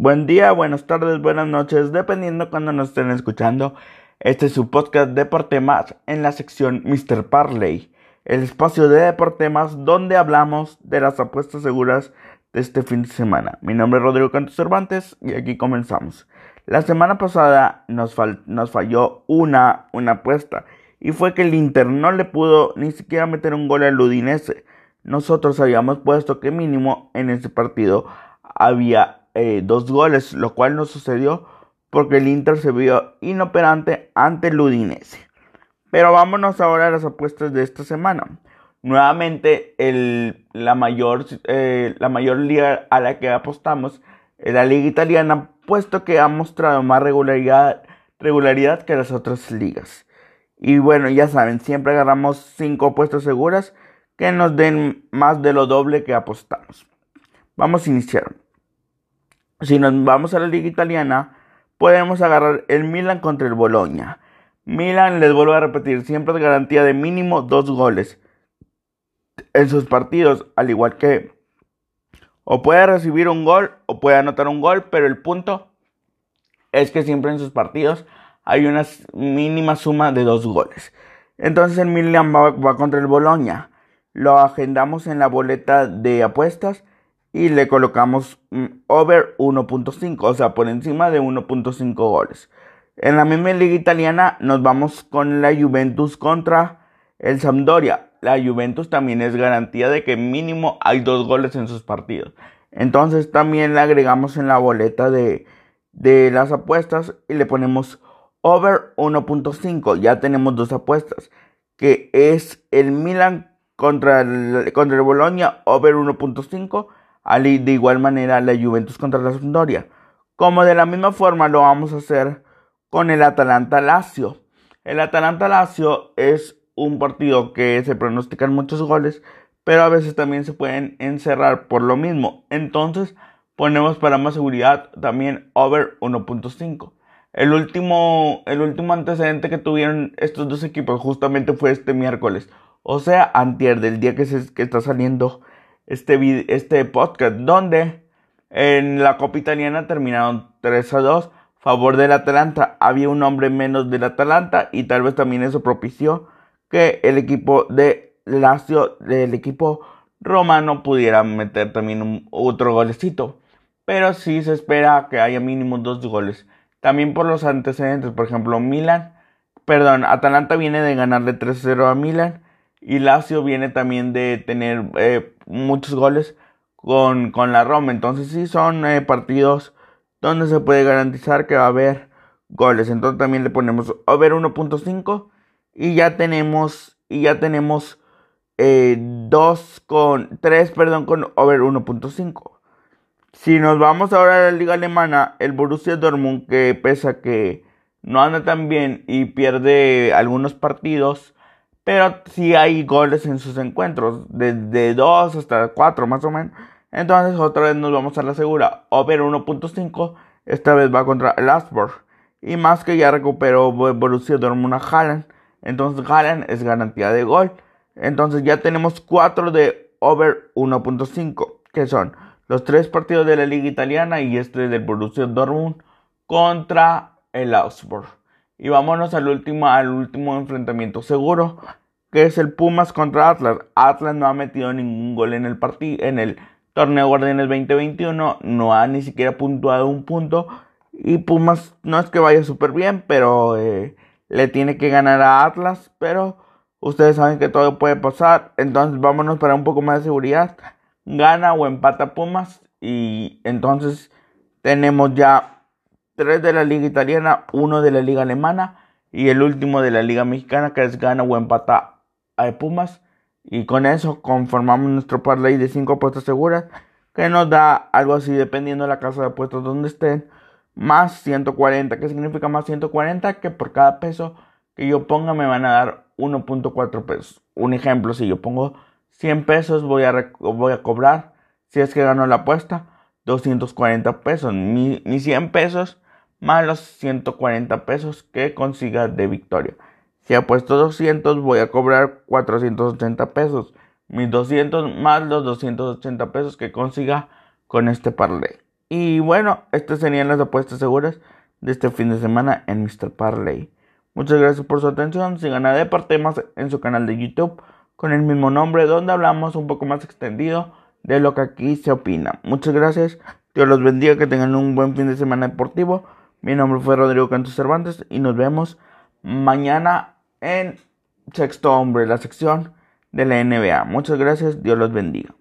Buen día, buenas tardes, buenas noches, dependiendo cuando nos estén escuchando. Este es su podcast Deporte Más en la sección Mr. Parley, el espacio de Deporte Más donde hablamos de las apuestas seguras de este fin de semana. Mi nombre es Rodrigo Cantos Cervantes y aquí comenzamos. La semana pasada nos, falló una, una apuesta y fue que el Inter no le pudo ni siquiera meter un gol al Udinese. Nosotros habíamos puesto que mínimo en ese partido había eh, dos goles, lo cual no sucedió porque el Inter se vio inoperante ante el Udinese. Pero vámonos ahora a las apuestas de esta semana. Nuevamente, el, la, mayor, eh, la mayor liga a la que apostamos es la liga italiana, puesto que ha mostrado más regularidad, regularidad que las otras ligas. Y bueno, ya saben, siempre agarramos 5 apuestas seguras que nos den más de lo doble que apostamos. Vamos a iniciar. Si nos vamos a la liga italiana, podemos agarrar el Milan contra el Bologna. Milan, les vuelvo a repetir, siempre es garantía de mínimo dos goles en sus partidos, al igual que o puede recibir un gol o puede anotar un gol, pero el punto es que siempre en sus partidos hay una mínima suma de dos goles. Entonces el Milan va, contra el Bologna. Lo agendamos en la boleta de apuestas y le colocamos mm, over 1.5, o sea, por encima de 1.5 goles. En la misma liga italiana nos vamos con la Juventus contra el Sampdoria. La Juventus también es garantía de que mínimo hay dos goles en sus partidos. Entonces también le agregamos en la boleta de, de las apuestas y le ponemos over 1.5. Ya tenemos dos apuestas, que es el Milan contra contra el Bologna, over 1.5. De igual manera la Juventus contra la Sampdoria. Como de la misma forma lo vamos a hacer con el Atalanta Lazio. El Atalanta Lazio es un partido que se pronostican muchos goles, pero a veces también se pueden encerrar por lo mismo. Entonces ponemos para más seguridad también over 1.5. El último, el último antecedente que tuvieron estos dos equipos justamente fue este miércoles. O sea, antier del día que, que está saliendo este, este podcast. Donde en la Copa Italiana terminaron 3 a 2. Favor del Atalanta. Había un hombre menos del Atalanta. Y tal vez también eso propició que el equipo de Lazio, del equipo romano, pudiera meter también otro golecito. Pero sí se espera que haya mínimo dos goles. También por los antecedentes, por ejemplo, Milan, perdón, Atalanta viene de ganarle 3-0 a Milan y Lazio viene también de tener eh, muchos goles con, con, la Roma. Entonces sí son eh, partidos donde se puede garantizar que va a haber goles. Entonces también le ponemos over 1.5 y ya tenemos y ya tenemos eh, 2 con 3, perdón, con over 1.5. Si nos vamos ahora a la liga alemana, el Borussia Dortmund, que pesa que no anda tan bien y pierde algunos partidos, pero sí hay goles en sus encuentros, desde 2 hasta 4 más o menos. Entonces otra vez nos vamos a la segura, over 1.5, esta vez va contra el Asborg. Y más que ya recuperó Borussia Dortmund a Haaland, entonces Haaland es garantía de gol. Entonces ya tenemos 4 de over 1.5, que son los tres partidos de la liga italiana y este del Borussia Dortmund contra el Augsburg. Y vámonos al último, al último enfrentamiento seguro, que es el Pumas contra Atlas. Atlas no ha metido ningún gol en el partido, en el torneo Guardianes 2021, no ha ni siquiera puntuado un punto. Y Pumas no es que vaya súper bien, pero eh, le tiene que ganar a Atlas. Pero ustedes saben que todo puede pasar. Entonces vámonos para un poco más de seguridad gana o empata Pumas y entonces tenemos ya tres de la liga italiana, uno de la liga alemana y el último de la liga mexicana que es gana o empata a Pumas. Y con eso conformamos nuestro parlay de cinco apuestas seguras que nos da algo así dependiendo de la casa de apuestas donde estén más 140 ¿Qué significa más 140 que por cada peso que yo ponga me van a dar 1.4 pesos. Un ejemplo si yo pongo 100 pesos voy a, voy a cobrar, si es que gano la apuesta, 240 pesos. Mis 100 pesos más los 140 pesos que consiga de victoria. Si apuesto 200 voy a cobrar 480 pesos. Mis 200 más los 280 pesos que consiga con este parlay. Y bueno, estas serían las apuestas seguras de este fin de semana en Mr. Parley. Muchas gracias por su atención. Sigan a Deportemas en su canal de YouTube con el mismo nombre, donde hablamos un poco más extendido de lo que aquí se opina. Muchas gracias. Dios los bendiga, que tengan un buen fin de semana deportivo. Mi nombre fue Rodrigo Cantos Cervantes y nos vemos mañana en Sexto Hombre, la sección de la NBA. Muchas gracias, Dios los bendiga.